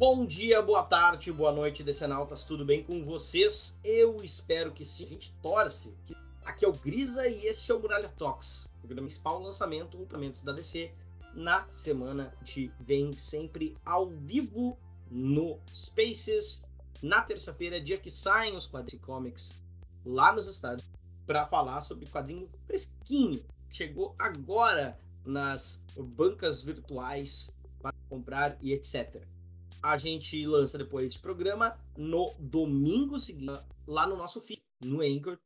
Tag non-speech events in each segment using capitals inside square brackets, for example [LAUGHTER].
Bom dia, boa tarde, boa noite, Decenautas, tudo bem com vocês? Eu espero que sim. A gente torce. Aqui é o Grisa e esse é o Muralha Talks, o principal lançamento, lançamentos da DC na semana. Gente vem sempre ao vivo no Spaces, na terça-feira, dia que saem os quadrinhos comics lá nos Estados para falar sobre quadrinho fresquinho. Chegou agora nas bancas virtuais para comprar e etc. A gente lança depois esse programa no domingo seguinte, lá no nosso feed, no Anchor.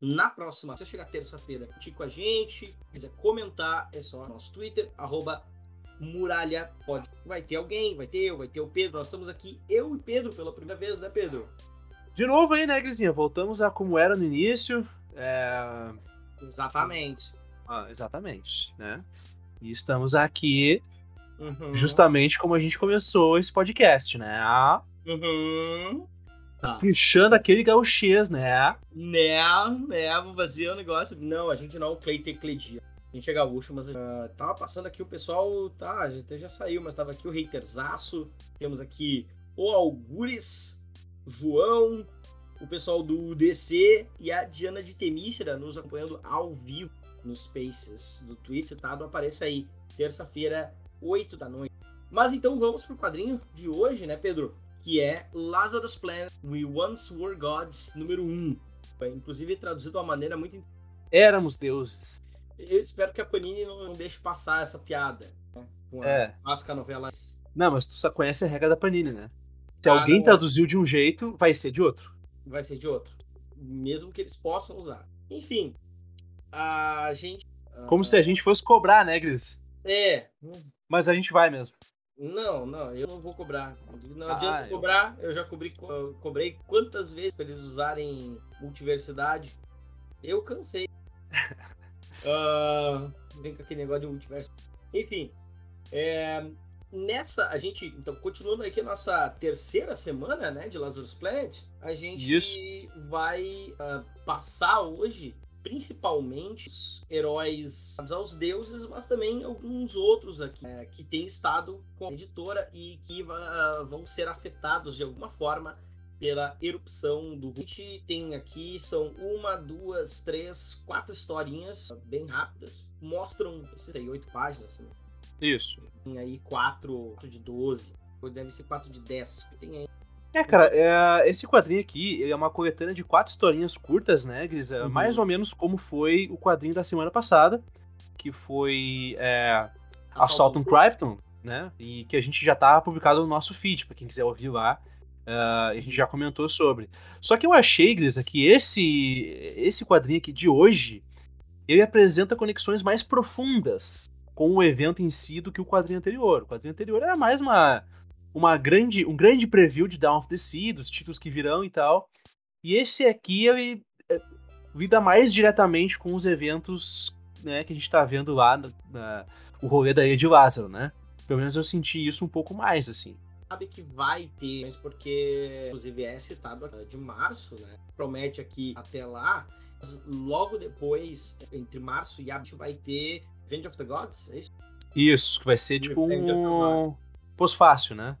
Na próxima, se chegar terça-feira, te com a gente, quiser comentar, é só no nosso Twitter, arroba Muralha Pode. Vai ter alguém, vai ter eu, vai ter o Pedro. Nós estamos aqui, eu e Pedro, pela primeira vez, né, Pedro? De novo aí, né, Grisinha? Voltamos a como era no início. É... Exatamente. Ah, exatamente, né? E estamos aqui Uhum. Justamente como a gente começou esse podcast, né? A... Uhum. Tá. Puxando aquele gauchês, né? Né, né, vou fazer o um negócio. Não, a gente não é o Clay Tecledia. A gente é gaúcho, mas uh, tava passando aqui o pessoal, tá, a gente já saiu, mas tava aqui o Haterzaço, temos aqui o Algures, João, o pessoal do DC e a Diana de Temícera nos acompanhando ao vivo nos Spaces do Twitter, tá? Do Apareça aí, terça-feira, 8 da noite. Mas então vamos pro quadrinho de hoje, né, Pedro? Que é Lazarus Planet We Once Were Gods, número 1. Inclusive traduzido de uma maneira muito. Éramos deuses. Eu espero que a Panini não deixe passar essa piada. Né? Com a é. Novela. Não, mas tu só conhece a regra da Panini, né? Se ah, alguém não... traduziu de um jeito, vai ser de outro. Vai ser de outro. Mesmo que eles possam usar. Enfim, a gente. Como se a gente fosse cobrar, né, Gris? É. Mas a gente vai mesmo. Não, não, eu não vou cobrar. Não ah, adianta eu... cobrar, eu já cobri, eu cobrei quantas vezes para eles usarem multiversidade. Eu cansei. uh, [LAUGHS] vem com aquele negócio de multiverso. Enfim, é, nessa, a gente, então, continuando aqui a nossa terceira semana, né, de Lazarus Planet, a gente Isso. vai uh, passar hoje principalmente os heróis aos deuses, mas também alguns outros aqui é, que têm estado com a editora e que uh, vão ser afetados de alguma forma pela erupção do gente tem aqui são uma, duas, três, quatro historinhas bem rápidas, mostram esses aí oito páginas. Assim. Isso. Tem aí quatro, quatro de doze, deve ser quatro de dez. Tem aí é, cara, é, esse quadrinho aqui é uma coletânea de quatro historinhas curtas, né, Gris? É uhum. Mais ou menos como foi o quadrinho da semana passada, que foi é, Assault on Krypton, né? E que a gente já tá publicado no nosso feed, para quem quiser ouvir lá. Uh, a gente já comentou sobre. Só que eu achei, Gris, que esse, esse quadrinho aqui de hoje, ele apresenta conexões mais profundas com o evento em si do que o quadrinho anterior. O quadrinho anterior era mais uma uma grande, um grande preview de Dawn of the Sea, dos títulos que virão e tal. E esse aqui ele é, lida mais diretamente com os eventos né, que a gente está vendo lá na, na, o rolê da Ilha de Lázaro, né? Pelo menos eu senti isso um pouco mais, assim. Sabe que vai ter, mas porque inclusive é citado de março, né? Promete aqui até lá. Logo depois, entre março e abril, vai ter Revenge of the Gods, é isso? Isso, que vai ser tipo um pós-fácil, né?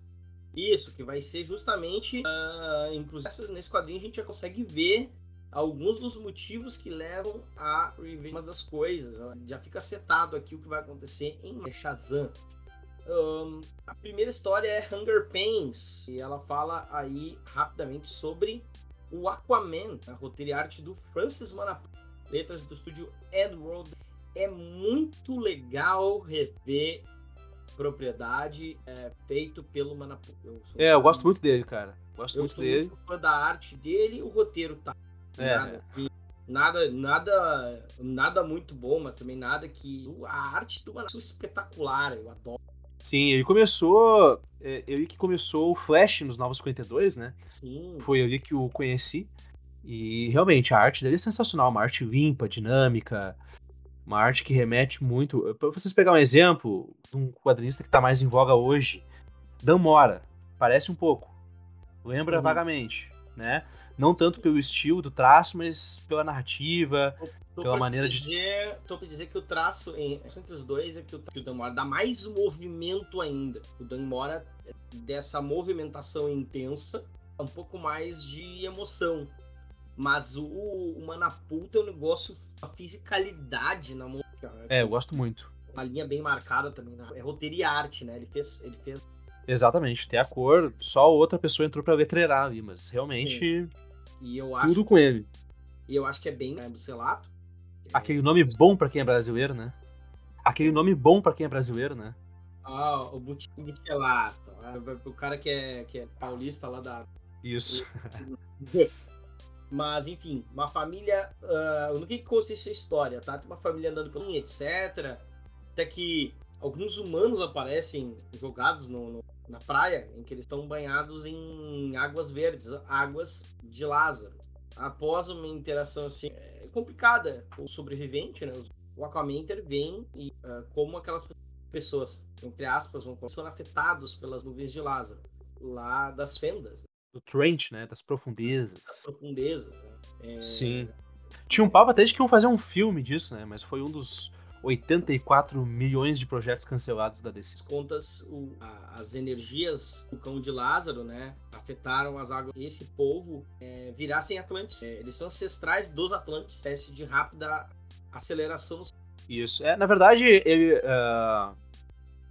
Isso, que vai ser justamente, uh, inclusive nesse quadrinho a gente já consegue ver alguns dos motivos que levam a Revenge das coisas. Já fica setado aqui o que vai acontecer em Shazam. Um, a primeira história é Hunger Pains, e ela fala aí rapidamente sobre o Aquaman, a roteiro e arte do Francis Manapul, letras do estúdio Edward. É muito legal rever propriedade é, feito pelo Manapu. Eu é, eu gosto muito dele, cara. Gosto eu muito sou dele. Muito fã da arte dele, o roteiro tá. É. Nada, assim, nada, nada, nada muito bom, mas também nada que a arte do Manapu é espetacular, eu adoro. Sim, ele começou, é, ele que começou o Flash nos Novos 52, né? Sim. Foi ali que o conheci. E realmente a arte dele é sensacional, uma arte limpa, dinâmica, uma arte que remete muito. Para vocês pegar um exemplo um quadrinista que está mais em voga hoje, Dan Mora. Parece um pouco. Lembra uhum. vagamente. né? Não tanto pelo estilo do traço, mas pela narrativa, Tô pela maneira dizer, de. Tô pra dizer que o traço em, entre os dois é que o, que o Dan Mora dá mais movimento ainda. O Dan Mora, dessa movimentação intensa, um pouco mais de emoção. Mas o, o tem um negócio, a fisicalidade na música. né? É, eu gosto muito. Uma linha bem marcada também. Né? É roteiro e arte, né? Ele fez. Ele fez Exatamente, tem a cor, só outra pessoa entrou pra letreirar ali, mas realmente e eu acho, tudo com ele. e eu acho que é bem né, Bucelato. Aquele nome bom pra quem é brasileiro, né? Aquele nome bom pra quem é brasileiro, né? Ah, o Bucelato. O cara que é, que é paulista lá da, Isso. [LAUGHS] Mas, enfim, uma família. ah, no que, que consiste a história, tá? Tem uma família andando pelo etc. Até que alguns humanos aparecem jogados no- no- na praia, em que eles estão banhados em águas verdes, águas de Lázaro. Após uma interação assim, é, complicada com o sobrevivente, né? O Aquaman intervém e ah, como aquelas pessoas, entre aspas, vão são afetados pelas nuvens de Lázaro, lá das fendas, Do Trent, né? Das profundezas. das profundezas. Né? É, Sim. Tinha um papo até de que iam fazer um filme disso, né? Mas foi um dos 84 milhões de projetos cancelados da DC. as contas, o- a- as energias do cão de Lázaro, né, afetaram as águas. Esse povo é, virassem Atlantes. É, eles são ancestrais dos Atlantes, espécie de rápida aceleração. Isso. É, na verdade, ele. ah,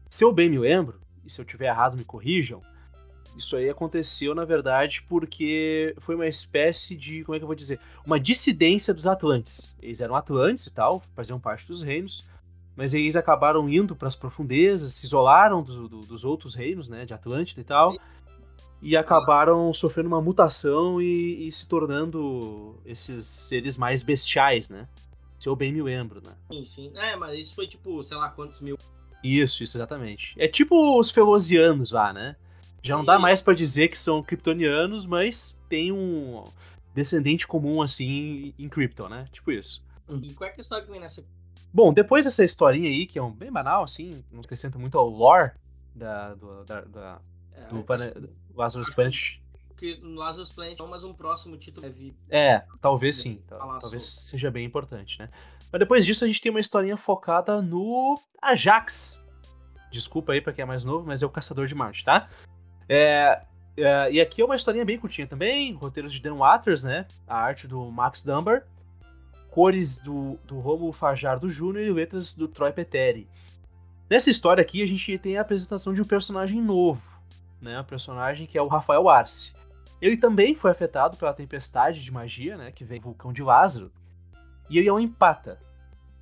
se eu bem me lembro, e se eu tiver errado, me corrijam. Isso aí aconteceu, na verdade, porque foi uma espécie de. Como é que eu vou dizer? Uma dissidência dos Atlantes. Eles eram Atlantes e tal, faziam parte dos reinos, mas eles acabaram indo para as profundezas, se isolaram do- do- dos outros reinos, né, de Atlântida e tal, e acabaram sofrendo uma mutação e, e se tornando esses seres mais bestiais, né? Se eu bem me lembro, né? Sim, sim. É, mas isso foi tipo, sei lá quantos mil. Isso, isso, exatamente. É tipo os Felosianos lá, né? Já não dá Sim. mais pra dizer que são kryptonianos, mas tem um descendente comum, assim, em Krypton, né? Tipo isso. E qual é que é a história que vem nessa? Bom, depois dessa historinha aí, que é um bem banal, assim, não acrescenta muito ao lore da, do, da, da- É, do plane- do Lazarus Planet. Porque no Lazarus Planet, não, mas um próximo título deve. É, talvez sim. tal- Falar Talvez sobre. seja bem importante, né? Mas depois disso a gente tem uma historinha focada no Ajax. Desculpa aí pra quem é mais novo, mas é o Caçador de Marte, tá? É, é, e aqui é uma historinha bem curtinha também, roteiros de Dan Waters, né? A arte do Max Dunbar, cores do, do Romulo Fajardo Jr. e letras do Troy Peteri. Nessa história aqui a gente tem a apresentação de um personagem novo, né? Um personagem que é o Rafael Arce. Ele também foi afetado pela tempestade de magia, né? Que vem do vulcão de Lázaro. E ele é um empata.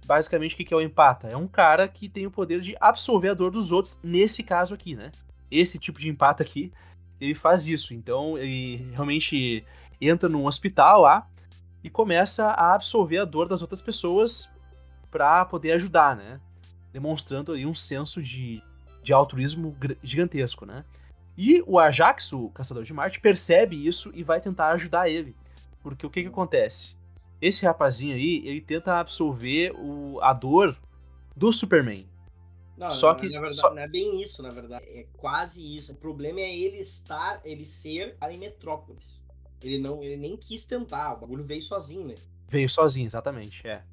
Basicamente, o que que é o empata? É um cara que tem o poder de absorver a dor dos outros, nesse caso aqui, né? Esse tipo de empata aqui, ele faz isso. Então, ele realmente entra num hospital lá e começa a absorver a dor das outras pessoas para poder ajudar, né? Demonstrando aí um senso de, de altruísmo gigantesco, né? E o Ajax, o caçador de Marte, percebe isso e vai tentar ajudar ele. Porque o que que acontece? Esse rapazinho aí, ele tenta absorver o, a dor do Superman. Não, Só na- que- na verdade, só- não é bem isso, na verdade. É quase isso. O problema é ele estar, ele ser em Metrópolis. Ele não, ele nem quis tentar. O bagulho veio sozinho, né? Veio sozinho, exatamente, é.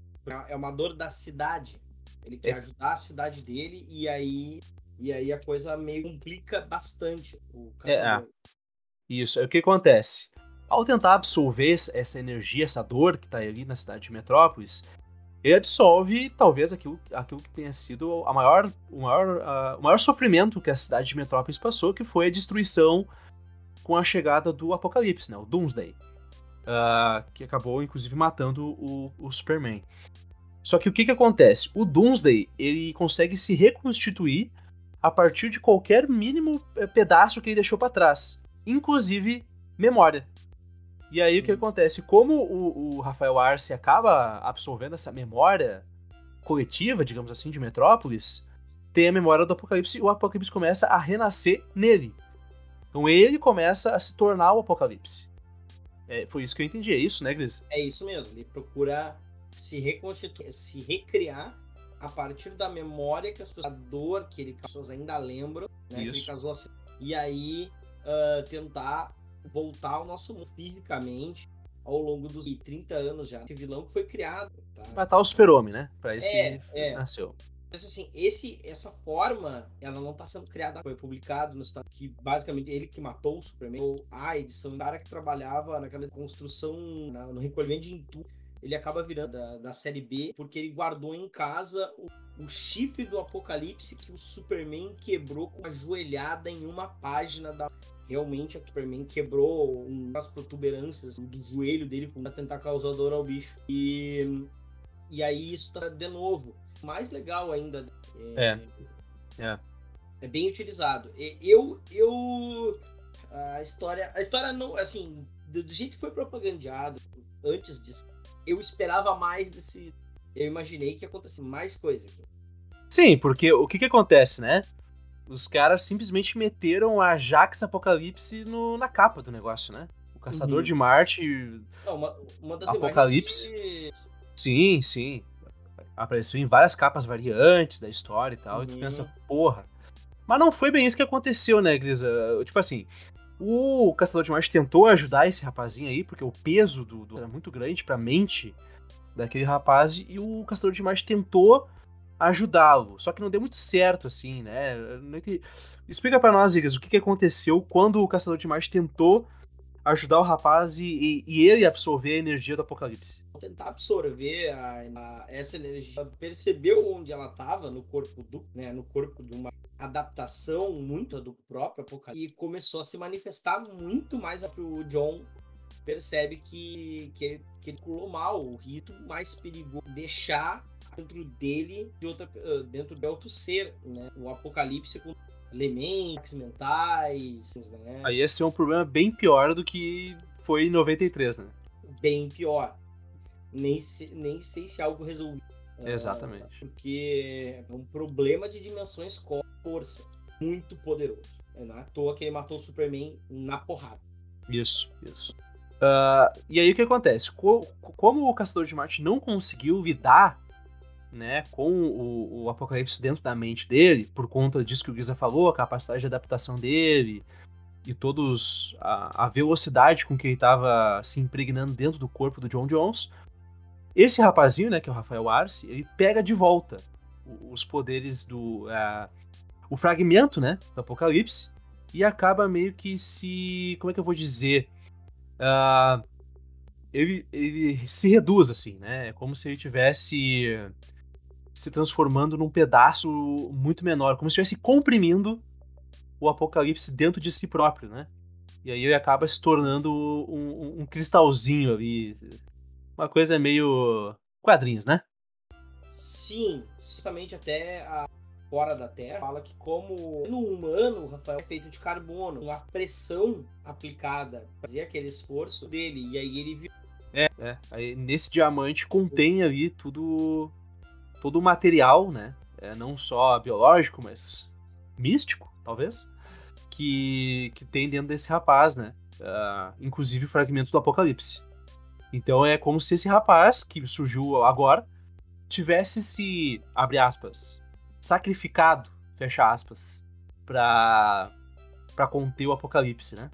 É uma dor da cidade. Ele quer É. ajudar a cidade dele e aí e aí a coisa meio complica bastante o É, caçador. Isso, é o que acontece. Ao tentar absorver essa energia, essa dor que tá ali na cidade de Metrópolis, ele absorve talvez aquilo, aquilo que tenha sido a maior, o, maior, o maior sofrimento que a cidade de Metrópolis passou, que foi a destruição com a chegada do Apocalipse, né, o Doomsday. Ah, que acabou, inclusive, matando o, o Superman. Só que o que, que acontece? O Doomsday ele consegue se reconstituir a partir de qualquer mínimo eh, pedaço que ele deixou para trás, inclusive memória. E aí o que acontece? Como o, o Rafael Arce acaba absorvendo essa memória coletiva, digamos assim, de Metrópolis, tem a memória do Apocalipse e o Apocalipse começa a renascer nele. Então ele começa a se tornar o Apocalipse. É, foi isso que eu entendi, é isso, né, Gris? É isso mesmo. Ele procura se reconstituir, se recriar a partir da memória que as pessoas, a dor que ele as pessoas ainda lembram, né? Que ele casou assim. E aí ah, tentar voltar ao nosso mundo fisicamente ao longo dos 30 anos já. Esse vilão que foi criado. Tá? Matar o super-homem, né? Pra isso É, que é. nasceu. Mas assim, esse, essa forma, ela não está sendo criada, foi publicado no estado que basicamente ele que matou o Superman, ou a edição do cara que trabalhava naquela construção, na- no recolhimento de entulho, ele acaba virando da, da série B, porque ele guardou em casa o, o chifre do apocalipse que o Superman quebrou com a joelhada em uma página da. Realmente, o Superman quebrou umas protuberâncias do joelho dele para tentar causar dor ao bicho. E, e aí isso tá de novo mais legal ainda. É. É. É bem utilizado. Eu, eu, a história, a história não, assim, do, do jeito que foi propagandeado antes disso, eu esperava mais desse. Eu imaginei que ia acontecer mais coisa aqui. Sim, porque o que que acontece, né? Os caras simplesmente meteram a Jax Apocalipse no- na capa do negócio, né? O Caçador Uhum. de Marte. Não, uma, uma das Apocalipse. imagens de- Sim, sim. Apareceu em várias capas variantes da história e tal. E tu Uhum. pensa, porra. Mas não foi bem isso que aconteceu, né, Grisa? Tipo assim, o Caçador de Marte tentou ajudar esse rapazinho aí, porque o peso do, do- era muito grande pra mente daquele rapaz, e o Caçador de Marte tentou ajudá-lo. Só que não deu muito certo, assim, né? Explica pra nós, Igras, o que, que aconteceu quando o Caçador de Marte tentou ajudar o rapaz e, e- e ele absorver a energia do apocalipse. Tentar absorver a- a- essa energia, percebeu onde ela estava no corpo do, né, no corpo de uma adaptação muito do próprio Apocalipse e começou a se manifestar muito mais pro John percebe que que ele, que ele calculou mal o rito mais perigoso deixar dentro dele de outra dentro de outro ser, né? O Apocalipse com elementos mentais, né? Aí ia ser um problema bem pior do que foi em 93, né? bem pior. Nem, se- nem sei se é algo resolvido. Ah, Exatamente. Porque é um problema de dimensões com força muito poderoso. É não é à toa que ele matou o Superman na porrada. Isso, isso. Ah, e aí o que acontece? Co- como o Caçador de Marte não conseguiu lidar né, com o, o Apocalipse dentro da mente dele, por conta disso que o Giza falou, a capacidade de adaptação dele e todos a, a velocidade com que ele estava se impregnando dentro do corpo do John Jones, esse rapazinho, né, que é o Rafael Arce, ele pega de volta os poderes do ah, o fragmento, né, do Apocalipse e acaba meio que se, como é que eu vou dizer, ah, ele, ele se reduz assim, né? É como se ele tivesse se transformando num pedaço muito menor, como se estivesse comprimindo o apocalipse dentro de si próprio, né? E aí ele acaba se tornando um, um- um cristalzinho ali, uma coisa meio quadrinhos, né? Sim, justamente até a fora da Terra fala que como no humano o Rafael é feito de carbono, a pressão aplicada fazia aquele esforço dele e aí ele viu É, é. Aí, nesse diamante contém ali tudo, todo o material, né? É, não só biológico, mas místico, talvez, que, que tem dentro desse rapaz, né? Ah, inclusive o fragmento do Apocalipse. Então é como se esse rapaz, que surgiu agora, tivesse se, abre aspas, sacrificado, fecha aspas, pra, pra conter o Apocalipse, né?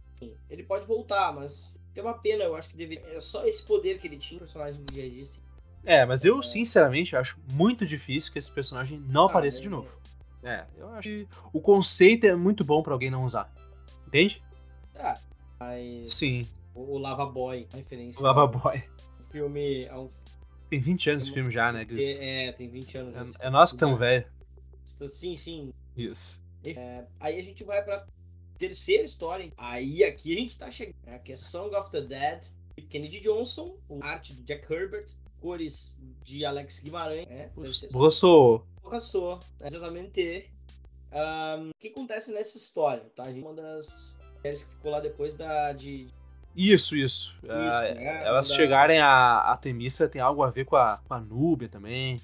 ele pode voltar, mas tem uma pena, eu acho que deveria é só esse poder que ele tinha, personagens que já existem. É, mas eu sinceramente acho muito difícil que esse personagem não Ah, apareça é. de novo. É, eu acho que o conceito é muito bom pra alguém não usar. Entende? Ah, mas Sim. O, o Lava Boy, a referência. O Lava Boy. O filme é um Tem 20 anos esse filme já, né, Gris? é, tem 20 anos. É, é nós que estamos velho. Sim, sim. Isso. Aí a gente vai pra terceira história. Aí aqui a gente tá chegando. né, Que é Song of the Dead. Kennedy Johnson, o arte do Jack Herbert, cores de Alex Guimarães, né? Assim. Gostou? Passou, né, exatamente. Ahn, o que acontece nessa história, tá? Uma das séries que ficou lá depois da de Isso, isso. Ah, né, elas da- chegarem a, a Temissa tem algo a ver com a, com a Núbia também.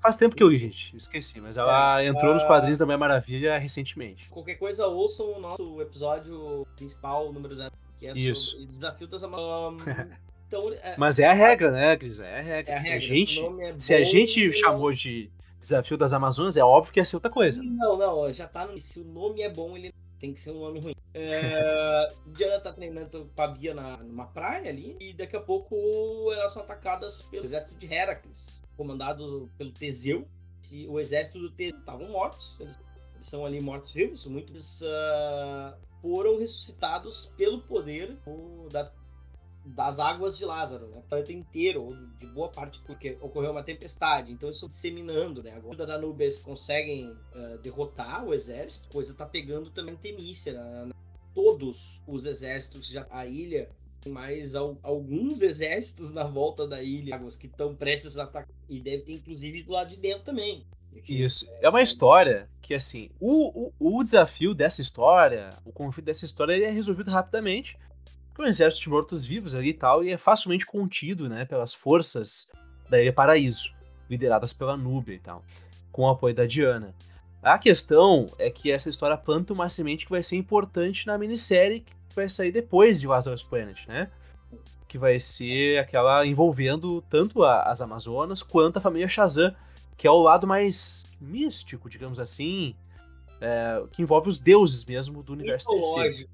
Faz tempo que eu li, gente. Esqueci, mas ela É, entrou nos ah, quadrinhos da Mulher Maravilha recentemente. qualquer coisa ouçam o nosso episódio principal, número 0, que é Isso. sobre Desafio das Amazonas. [LAUGHS] então, é, Mas é a regra, né, Gris? É a regra. é a se regra. a gente, se o nome é se a gente chamou de Desafio das Amazonas, é óbvio que ia ser outra coisa. Não, não, já tá no. Se o nome é bom, ele tem que ser um nome ruim. É, Diana tá treinando com a Bia na, numa praia ali, e daqui a pouco elas são atacadas pelo exército de Heracles, comandado pelo Teseu. O exército do Teseu estavam mortos, eles, eles são ali mortos-vivos, muitos uh, foram ressuscitados pelo poder da das águas de Lázaro, né? O planeta inteiro, ou de boa parte, porque ocorreu uma tempestade, então isso disseminando, né? Agora da Nubes conseguem uh, derrotar o exército, coisa tá pegando também Temícia, né? todos os exércitos já a ilha mais al alguns exércitos na volta da ilha que estão prestes a atacar e deve ter inclusive do lado de dentro também. Isso. É uma história que, assim, o, o, o desafio dessa história, o conflito dessa história, ele é resolvido rapidamente um exército de mortos-vivos ali e tal, e é facilmente contido, né, pelas forças da Ilha Paraíso, lideradas pela Núbia e tal, com o apoio da Diana. A questão é que essa história planta uma semente que vai ser importante na minissérie que vai sair depois de Lazarus Planet, né? Que vai ser aquela envolvendo tanto a, as Amazonas quanto a família Shazam, que é o lado mais místico, digamos assim, é, que envolve os deuses mesmo do universo Mitológico.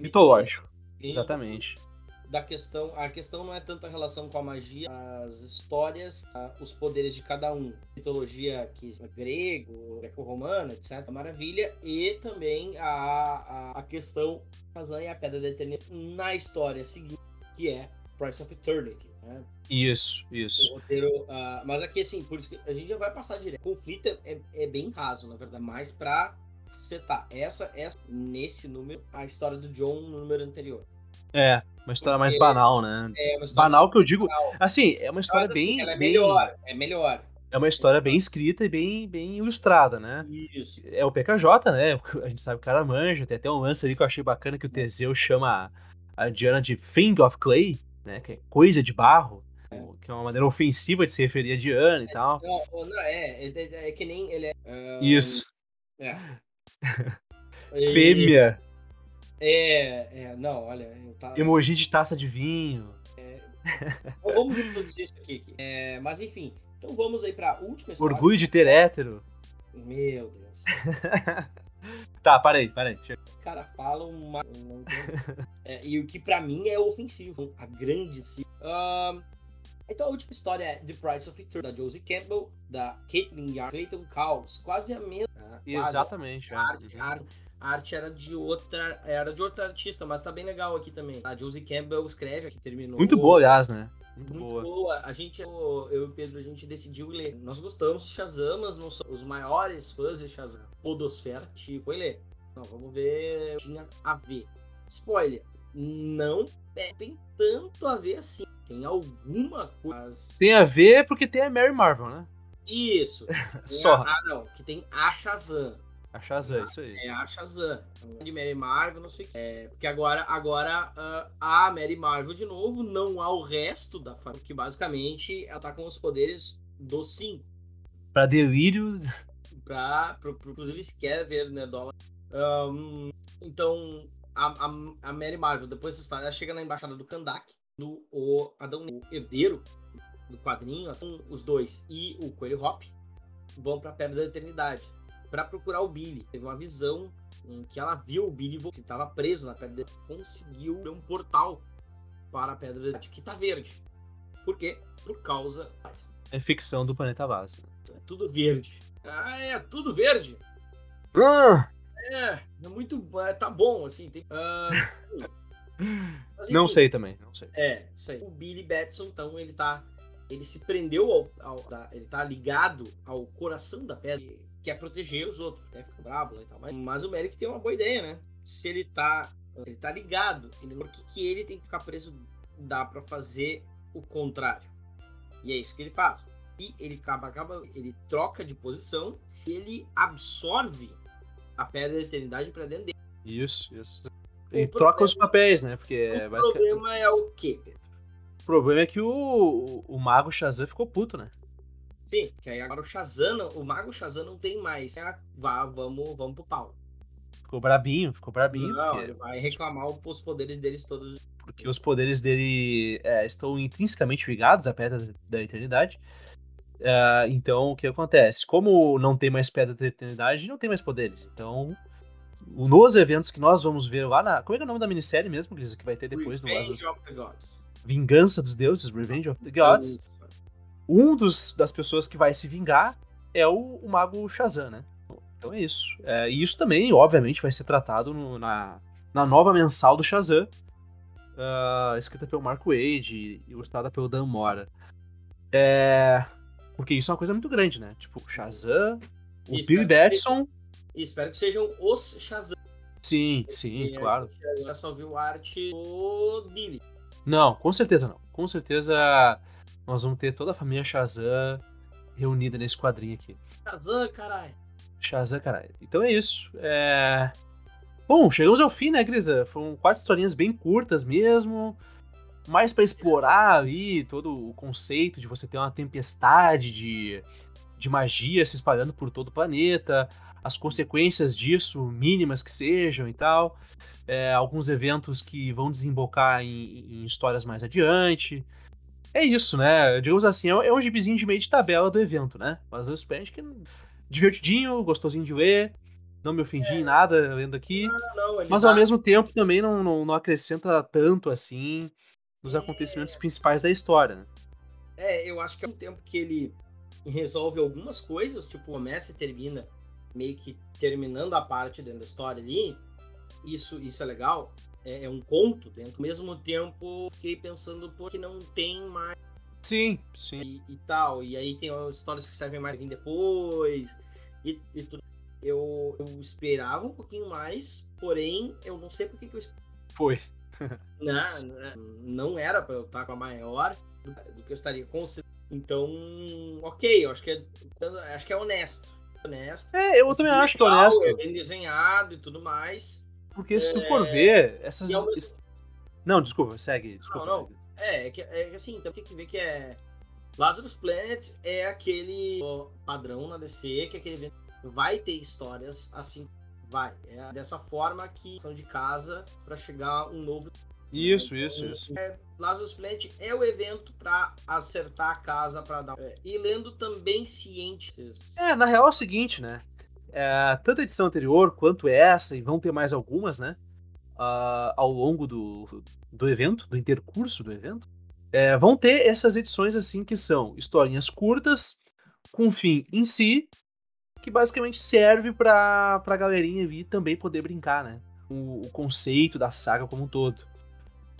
Mitológico. Exatamente. Da questão, a questão não é tanto a relação com a magia, as histórias, os poderes de cada um. Mitologia que é grego, greco-romana, etc. Maravilha. E também a, a, a questão Kazan e a Pedra da Eternidade na história seguinte, que é Price of Eternity. Né? Isso, isso. Roteiro, uh, mas aqui, assim, por isso que a gente já vai passar direto. O conflito é, é bem raso, na verdade, mais pra setar. Essa, essa, nesse número, a história do John no número anterior. É, uma história mais banal, né? É, uma história banal que eu digo. Banal. Assim, é uma história Mas, assim, bem. Ela é bem... melhor, é melhor. É uma história bem escrita e bem, bem ilustrada, né? Isso. É o PKJ, né? [LAUGHS] A gente sabe que o cara manja. Tem até um lance ali que eu achei bacana que o Teseu chama a Diana de Thing of Clay, né? Que é coisa de barro. É. Que é uma maneira ofensiva de se referir a Diana e é, tal. Não, não é, é, é, que nem ele é. Um... Isso. É. Fêmea. É, é, não, olha. Tá... Emoji de taça de vinho. É... Então vamos introduzir isso aqui. É, mas enfim, então vamos aí pra última história. Orgulho de ter hétero. Meu Deus. [LAUGHS] tá, parei, parei. Chega. Caras falam uma. é, e o que pra mim é ofensivo. A grande. Uh, então a última história é The Price of Eternity, da Josie Campbell, da Caitlin Yard, Clayton Caos. Quase a mesma. Né? Exatamente. A arte, a arte, a arte era de outra era de outra artista, mas tá bem legal aqui também. A Josie Campbell escreve aqui, terminou. Muito boa, aliás, né? Muito, muito boa. boa. A gente, eu, eu e o Pedro, a gente decidiu ler. Nós gostamos de Shazam, mas não somos os maiores fãs de Shazam. Podosfera, a gente foi ler. Então, vamos ver. Tinha a ver. Spoiler. Não é, tem tanto a ver assim. Tem alguma coisa. Tem a ver porque tem a Mary Marvel, né? Isso. [LAUGHS] Só. A, ah, não. Que tem a Shazam. A Shazam, isso aí. É a Shazam. De Mary Marvel, não sei o que. É, porque agora, agora uh, a Mary Marvel de novo, não há o resto da família, que basicamente ela tá com os poderes do sim. Pra delírio. Pra, inclusive, se quer ver, né. Um, então, a, a, a Mary Marvel, depois dessa história, ela chega na embaixada do Kandak do o Adão o herdeiro do quadrinho, os dois e o Coelho Hop vão para a Pedra da Eternidade para procurar o Billy. Teve uma visão em que ela viu o Billy que estava preso na Pedra da conseguiu um portal para a Pedra da Eternidade que está verde. Por quê? Por causa é ficção do planeta base. É tudo verde. Ah, é tudo verde. Ah! É, é muito, é, tá bom assim. Tem, uh, [LAUGHS] Mas, não sei também, não sei. É, isso aí. O Billy Batson, então, ele tá. Ele se prendeu ao. ao ele tá ligado ao coração da pedra, que é proteger os outros. Até fica brabo lá e tal. Mas, mas o Merrick tem uma boa ideia, né? Se ele tá. Ele tá ligado. Ele, por que, que ele tem que ficar preso? Dá para fazer o contrário. E é isso que ele faz. E ele acaba, acaba ele troca de posição e ele absorve a pedra da eternidade para dentro dele. Isso, isso. E troca os papéis, né? Porque o problema é o quê, Pedro? O problema é que o, o Mago Shazam ficou puto, né? Sim, que aí agora o Shazam, o Mago Shazam não tem mais. É, vá, vamos, vamos pro pau. Ficou brabinho, ficou brabinho. Não, porque... ele vai reclamar os poderes deles todos. Porque os poderes dele é, estão intrinsecamente ligados à Pedra da Eternidade. Uh, então, o que acontece? Como não tem mais Pedra da Eternidade, não tem mais poderes. Então, nos eventos que nós vamos ver lá na. Como é que é o nome da minissérie mesmo, Grisa, que vai ter depois Revenge do Lazarus? of the Gods. Vingança dos Deuses, Revenge of the Gods. Um dos, das pessoas que vai se vingar é o, o mago Shazam, né? Então é isso. É, e isso também, obviamente, vai ser tratado no- na, na nova mensal do Shazam, ah, escrita pelo Mark Wade e ilustrada pelo Dan Mora. É, porque isso é uma coisa muito grande, né? Tipo, Shazam, o Isso, Billy cara. E espero que sejam os Shazam. Sim, sim, claro. gente Agora só viu arte do Billy. Não, com certeza não. Com certeza nós vamos ter toda a família Shazam reunida nesse quadrinho aqui. Shazam, caralho. Shazam, caralho. Então é isso. É... Bom, chegamos ao fim, né, Grisa? Foram quatro historinhas bem curtas mesmo. Mais pra explorar ali todo o conceito de você ter uma tempestade de, de magia se espalhando por todo o planeta, as consequências disso, mínimas que sejam e tal. É, alguns eventos que vão desembocar em, em histórias mais adiante. É isso, né? Digamos assim, é um- é um gibizinho de meio de tabela do evento, né? Mas eu espero que divertidinho, gostosinho de ler. Não me ofendi em nada lendo aqui. Não, não, Mas tá- ao mesmo tempo também não, não, não acrescenta tanto assim nos acontecimentos principais da história. Né? É, eu acho que é um tempo que ele resolve algumas coisas, tipo, começa e termina meio que terminando a parte dentro da história ali. Isso, isso é legal. É, é um conto dentro. Ao mesmo tempo, fiquei pensando por que não tem mais Sim, sim. e, e tal. E aí tem as histórias que servem mais vir depois e, e tudo. Eu, eu esperava um pouquinho mais, porém, eu não sei por que, eu esperava. Foi. [LAUGHS] Não, não- era pra eu estar com a maior do, do que eu estaria considerando. Então, ok, eu acho que é, acho que é honesto. Honesto. É, eu também acho que é honesto. É bem desenhado e tudo mais. Porque se tu for ver, essas. Mesmo- Não, desculpa, segue. Desculpa. Não, não. É, é que, é que assim, então tem que ver que é. Lazarus Planet é aquele padrão na DC, que é aquele evento vai ter histórias assim. Vai. É dessa forma que são de casa pra chegar um novo. Isso, Então, isso, isso. É, Lazarus Planet é o evento pra acertar a casa pra dar. é, e lendo também cientes. É, na real é o seguinte, né? É, tanto a edição anterior quanto essa, e vão ter mais algumas, né? ah, ao longo do, do evento, do intercurso do evento, é, vão ter essas edições assim que são historinhas curtas, com fim em si, que basicamente serve pra, pra galerinha vir também poder brincar, né? O, o conceito da saga como um todo.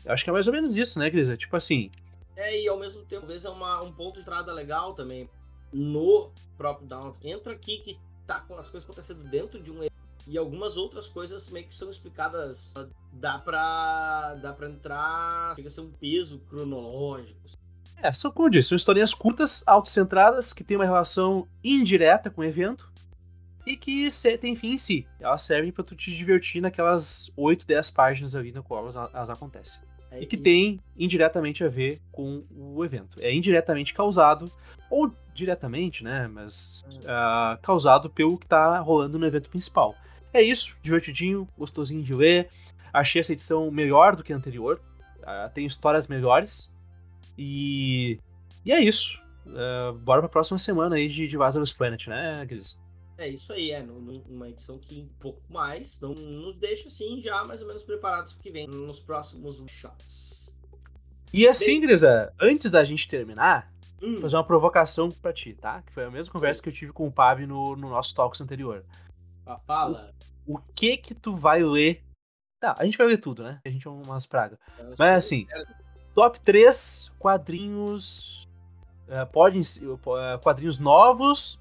Eu acho que é mais ou menos isso, né, Grisa? Tipo assim, É, e ao mesmo tempo, talvez é uma, um ponto de entrada legal também no próprio Down. Entra aqui que tá com as coisas acontecendo dentro de um evento e algumas outras coisas meio que são explicadas. Dá pra, dá pra entrar, chega a ser um peso cronológico. É, são como eu disse, são historinhas curtas, autocentradas, que têm uma relação indireta com o evento e que tem fim em si. Elas servem pra tu te divertir naquelas 8, 10 páginas ali no qual elas, elas acontecem. É E que tem indiretamente a ver com o evento. É indiretamente causado, ou diretamente, né? Mas ah, causado pelo que tá rolando no evento principal. É isso, divertidinho, gostosinho de ler. Achei essa edição melhor do que a anterior. Ah, tem histórias melhores. E, e é isso. Ah, bora pra próxima semana aí de, de Lazarus Planet, né, Cris? É isso aí, é uma edição que um pouco mais não nos deixa assim já mais ou menos preparados pro que vem nos próximos shots. E assim, Grisa, antes da gente terminar, Hum, vou fazer uma provocação pra ti, tá? Que foi a mesma conversa que eu tive com o Pab no, no nosso Talks anterior. fala. O que que tu vai ler? Tá, a gente vai ler tudo, né? A gente é umas pragas. Mas assim, top 3 quadrinhos. eh, podem ser eh, quadrinhos novos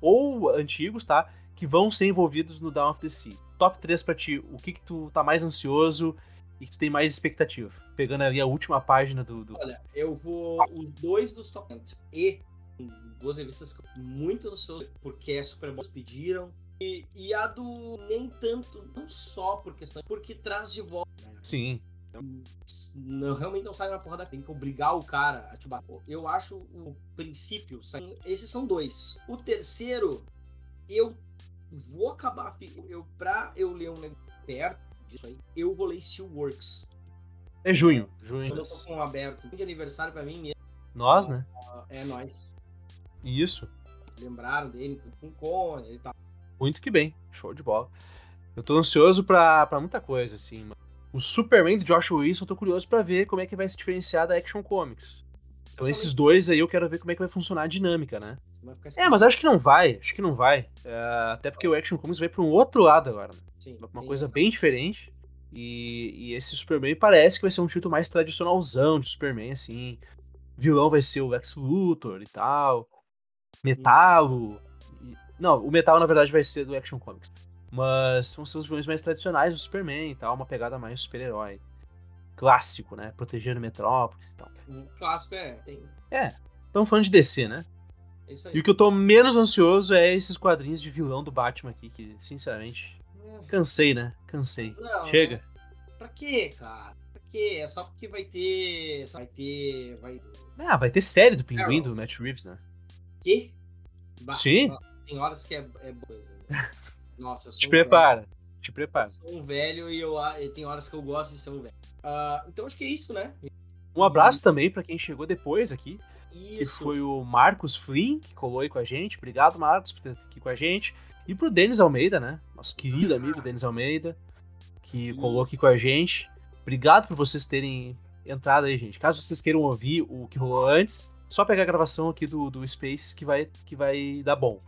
ou antigos, tá? Que vão ser envolvidos no Dawn of the Sea. Top 3 pra ti, o que que tu tá mais ansioso e que tu tem mais expectativa? Pegando ali a última página do. do- Olha, eu vou. Os dois dos top 10 e duas revistas que eu muito ansioso, porque é Super Bowl pediram. E, e a do nem tanto, não só por questão, porque traz de volta. né? Sim. Não, realmente não sai na porra da tem que obrigar o cara a te bater. Eu acho o princípio. Esses são dois. O terceiro, eu vou acabar. Eu, pra eu ler um negócio perto disso aí, eu vou ler Steelworks. É junho. Junho. Quando eu tô com um aberto de aniversário pra mim mesmo, Nós, né? é nós. Isso. Lembraram dele com Cone e tal. Muito que bem. Show de bola. Eu tô ansioso pra, pra muita coisa, assim. Mano. O Superman do Josh Wilson, eu tô curioso pra ver como é que vai se diferenciar da Action Comics. Então esses dois aí eu quero ver como é que vai funcionar a dinâmica, né? É, mas acho que não vai, acho que não vai. É, até porque o Action Comics vai pra um outro lado agora. Né? Sim, uma coisa bem diferente. E, e, esse Superman parece que vai ser um título mais tradicionalzão de Superman, assim. vilão vai ser o Lex Luthor e tal. Metalo. E... Não, o Metal na verdade vai ser do Action Comics. Mas vão ser os vilões mais tradicionais do Superman e tal, uma pegada mais super-herói. Clássico, né? Protegendo Metrópolis e tal. O clássico é. Tem... É. Estamos falando de DC, né? É e o que eu tô menos ansioso é esses quadrinhos de vilão do Batman aqui, que, sinceramente, Cansei, né? Cansei. Não, Chega. Pra quê, cara? Pra quê? É só porque vai ter. Vai ter. Vai... Ah, vai ter série do Pinguim do Matt Reeves, né? Que? Sim. Tem horas que é, é coisa. [LAUGHS] Nossa, Te prepara. Velho. Te prepara. Eu sou um velho e eu, eu tem horas que eu gosto de ser um velho. Uh, então acho que é isso, né? Um abraço também para quem chegou depois aqui. Isso. Que foi o Marcos Flynn, que colou aí com a gente. Obrigado, Marcos, por ter aqui com a gente. E pro Denis Almeida, né? Nosso querido amigo Denis Almeida, que Isso. colou aqui com a gente. Obrigado por vocês terem entrado aí, gente. Caso vocês queiram ouvir o que rolou antes, só pegar a gravação aqui do, do Space que vai, que vai dar bom.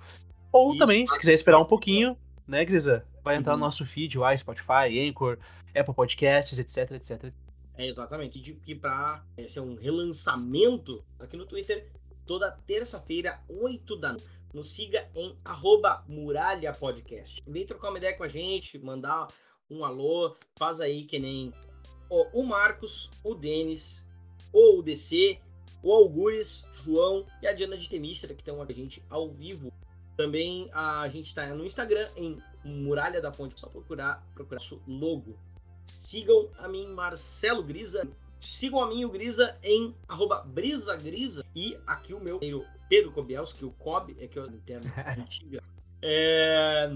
Ou Isso. também, se quiser esperar um pouquinho, né, Grisa? Vai entrar uhum. no nosso feed lá, Spotify, Anchor, Apple Podcasts, etc, etc. É, exatamente. Que, que pra ser um relançamento aqui no Twitter, toda terça-feira, 8 da noite nos siga em arroba Muralha Podcast. Vem trocar uma ideia com a gente, mandar um alô, faz aí que nem o Marcos, o Denis, ou o DC, o Algures, João e a Diana de Temícera, que estão com a gente ao vivo. Também a gente está no Instagram, em Muralha da Fonte, só procurar, procurar o logo. Sigam a mim, Marcelo Grisa. Sigam a mim, o Grisa, em arroba Brisa Grisa. E aqui o meu Pedro Kobielski, o Kobe, é que eu entendo [LAUGHS] antiga. É,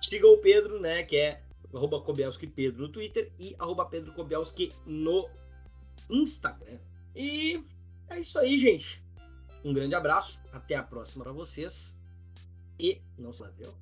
sigam o Pedro, né, que é arroba Kobielski Pedro no Twitter e arroba Pedro Kobielski no Instagram. E é isso aí, gente. Um grande abraço, até a próxima para vocês e não se laveu.